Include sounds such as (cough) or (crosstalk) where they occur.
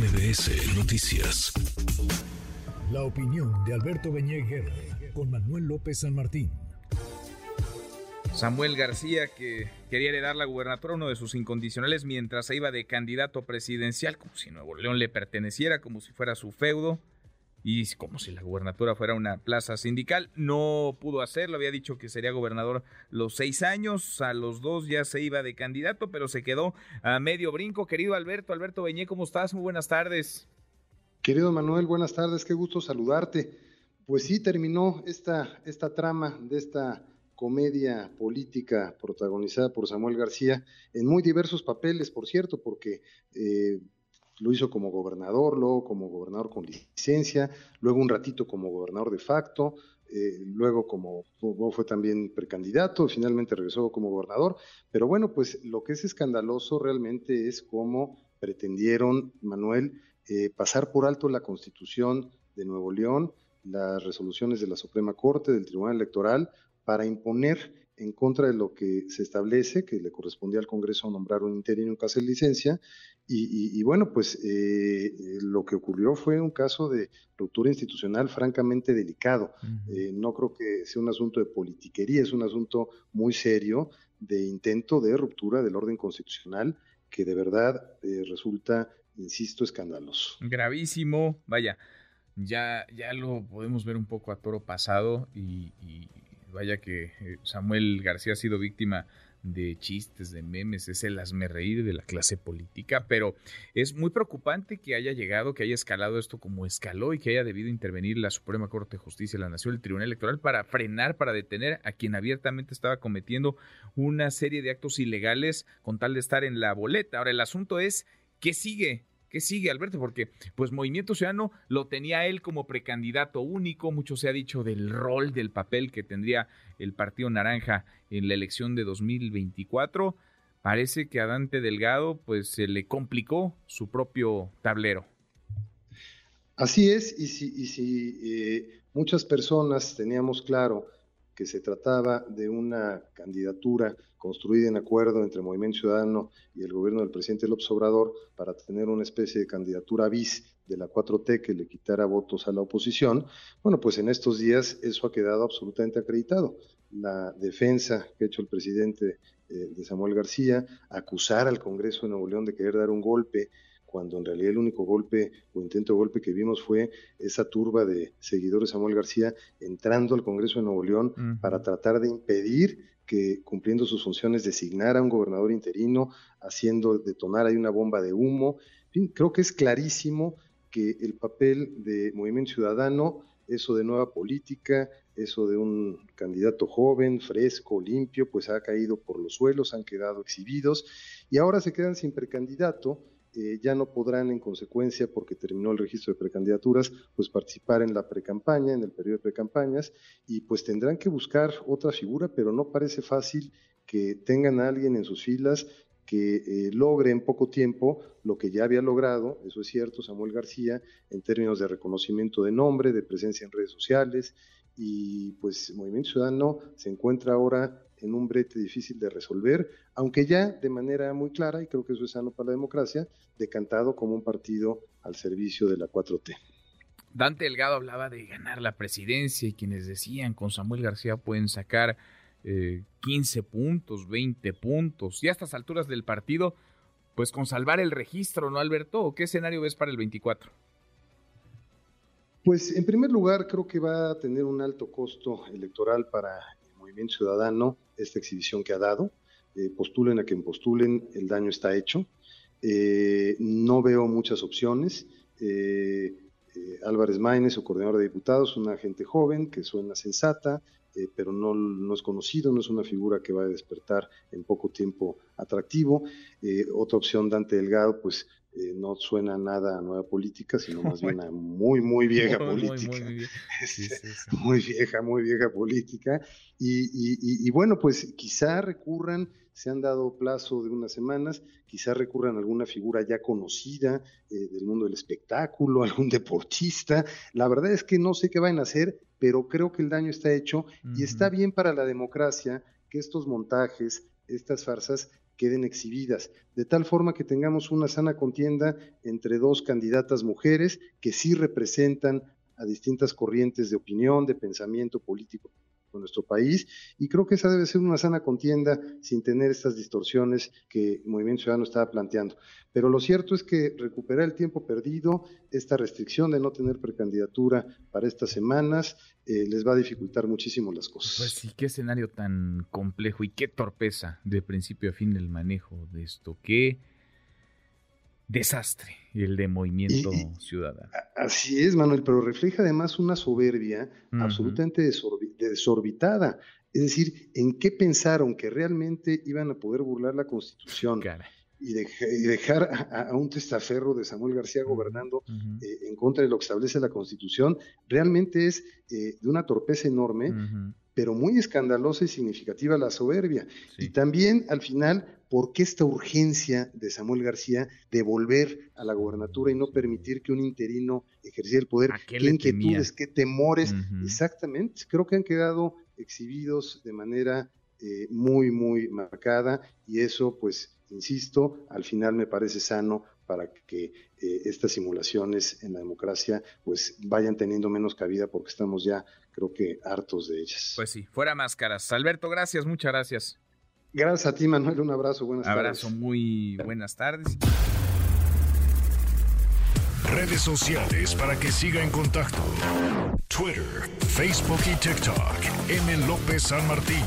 MBS Noticias. La opinión de Alberto Beñé con Manuel López San Martín. Samuel García, que quería heredar la gubernatura, uno de sus incondicionales, mientras se iba de candidato presidencial, como si Nuevo León le perteneciera, como si fuera su feudo y como si la gubernatura fuera una plaza sindical. No pudo hacerlo, había dicho que sería gobernador los seis años, a los dos ya se iba de candidato, pero se quedó a medio brinco. Querido Alberto, Alberto Beñé, ¿cómo estás? Muy buenas tardes. Querido Manuel, buenas tardes, qué gusto saludarte. Pues sí, terminó esta, esta trama de esta comedia política protagonizada por Samuel García en muy diversos papeles, por cierto, porque eh, lo hizo como gobernador, luego como gobernador con licencia, luego un ratito como gobernador de facto, eh, luego como fue también precandidato, finalmente regresó como gobernador. Pero bueno, pues lo que es escandaloso realmente es cómo pretendieron, Manuel, eh, pasar por alto la constitución de Nuevo León, las resoluciones de la Suprema Corte, del Tribunal Electoral, para imponer en contra de lo que se establece, que le correspondía al Congreso nombrar un interino en caso de licencia. Y, bueno, pues eh, eh, lo que ocurrió fue un caso de ruptura institucional francamente delicado. Eh, no creo que sea un asunto de politiquería, es un asunto muy serio de intento de ruptura del orden constitucional que de verdad resulta, insisto, escandaloso. Gravísimo, vaya. Ya, ya lo podemos ver un poco a toro pasado y Vaya que eh, Samuel García ha sido víctima de chistes, de memes, es el hazme reír de la clase política, pero es muy preocupante que haya llegado, que haya escalado esto como escaló y que haya debido intervenir la Suprema Corte de Justicia la Nación, el Tribunal Electoral, para frenar, para detener a quien abiertamente estaba cometiendo una serie de actos ilegales con tal de estar en la boleta. Ahora, el asunto es, ¿qué sigue? ¿Qué sigue, Alberto? Porque pues Movimiento Ciudadano lo tenía él como precandidato único, mucho se ha dicho del rol, del papel que tendría el Partido Naranja en la elección de 2024. Parece que a Dante Delgado pues se le complicó su propio tablero. Así es, y si, y si eh, muchas personas teníamos claro que se trataba de una candidatura construida en acuerdo entre Movimiento Ciudadano y el gobierno del presidente López Obrador para tener una especie de candidatura bis de la 4T que le quitara votos a la oposición, bueno, pues en estos días eso ha quedado absolutamente acreditado. La defensa que ha hecho el presidente eh, de Samuel García, acusar al Congreso de Nuevo León de querer dar un golpe cuando en realidad el único golpe o intento de golpe que vimos fue esa turba de seguidores de Samuel García entrando al Congreso de Nuevo León para tratar de impedir que cumpliendo sus funciones designara un gobernador interino, haciendo detonar ahí una bomba de humo. creo que es clarísimo que el papel de Movimiento Ciudadano, eso de nueva política, eso de un candidato joven, fresco, limpio, pues ha caído por los suelos, han quedado exhibidos y ahora se quedan sin precandidato eh, ya no podrán en consecuencia, porque terminó el registro de precandidaturas, pues participar en la precampaña, en el periodo de precampañas, y pues tendrán que buscar otra figura, pero no parece fácil que tengan a alguien en sus filas que eh, logre en poco tiempo lo que ya había logrado, eso es cierto, Samuel García, en términos de reconocimiento de nombre, de presencia en redes sociales, y pues Movimiento Ciudadano se encuentra ahora en un brete difícil de resolver, aunque ya de manera muy clara, y creo que eso es sano para la democracia, decantado como un partido al servicio de la 4T. Dante Delgado hablaba de ganar la presidencia y quienes decían con Samuel García pueden sacar 15 eh, puntos, 20 puntos, y a estas alturas del partido, pues con salvar el registro, ¿no, Alberto? ¿Qué escenario ves para el 24? Pues en primer lugar creo que va a tener un alto costo electoral para Ciudadano esta exhibición que ha dado. Eh, postulen a quien postulen, el daño está hecho. Eh, no veo muchas opciones. Eh, Álvarez Maínez, su coordinador de diputados, una gente joven que suena sensata, pero no, no, es conocido, no es una figura que va a despertar en poco tiempo atractivo. otra opción, Dante Delgado, pues eh, no suena nada a nueva política, sino más bien a muy, muy vieja (laughs) política. (laughs) Muy, vieja, muy vieja política. Y, bueno, pues quizá recurran, se han dado plazo de unas semanas, quizá recurran a alguna figura ya conocida eh, del mundo del espectáculo, (laughs) algún deportista. La verdad es que no sé qué van a hacer, pero creo que el daño está hecho y está bien para la democracia que estos montajes, estas farsas, queden exhibidas, de tal forma que tengamos una sana contienda entre dos candidatas mujeres que sí representan a distintas corrientes de opinión, de pensamiento político con nuestro país y creo que esa debe ser una sana contienda sin tener estas distorsiones que el Movimiento Ciudadano estaba planteando. Pero lo cierto es que recuperar el tiempo perdido, esta restricción de no tener precandidatura para estas semanas, eh, les va a dificultar muchísimo las cosas. Pues sí, qué escenario tan complejo y qué torpeza de principio a fin el manejo de esto. Qué desastre el de movimiento ciudadano. Así es, Manuel, pero refleja además una soberbia absolutamente desorbitada. Es decir, ¿en qué pensaron que realmente iban a poder burlar la Constitución? Y, dejar a, un testaferro de Samuel García gobernando eh, en contra de lo que establece la Constitución, realmente es eh, de una torpeza enorme, pero muy escandalosa y significativa la soberbia. Y también, al final, ¿por qué esta urgencia de Samuel García de volver a la gobernatura y no permitir que un interino ejerciera el poder? ¿Qué, inquietudes, qué temores? Exactamente, creo que han quedado exhibidos de manera eh, muy, muy marcada y eso, pues, insisto, al final me parece sano para que eh, estas simulaciones en la democracia pues vayan teniendo menos cabida porque estamos ya creo que hartos de ellas. Pues sí, fuera máscaras. Alberto, gracias, muchas gracias. Gracias a ti, Manuel. Un abrazo. Buenas tardes. Abrazo, muy buenas tardes. Redes sociales para que siga en contacto: Twitter, Facebook y TikTok. M. López San Martín.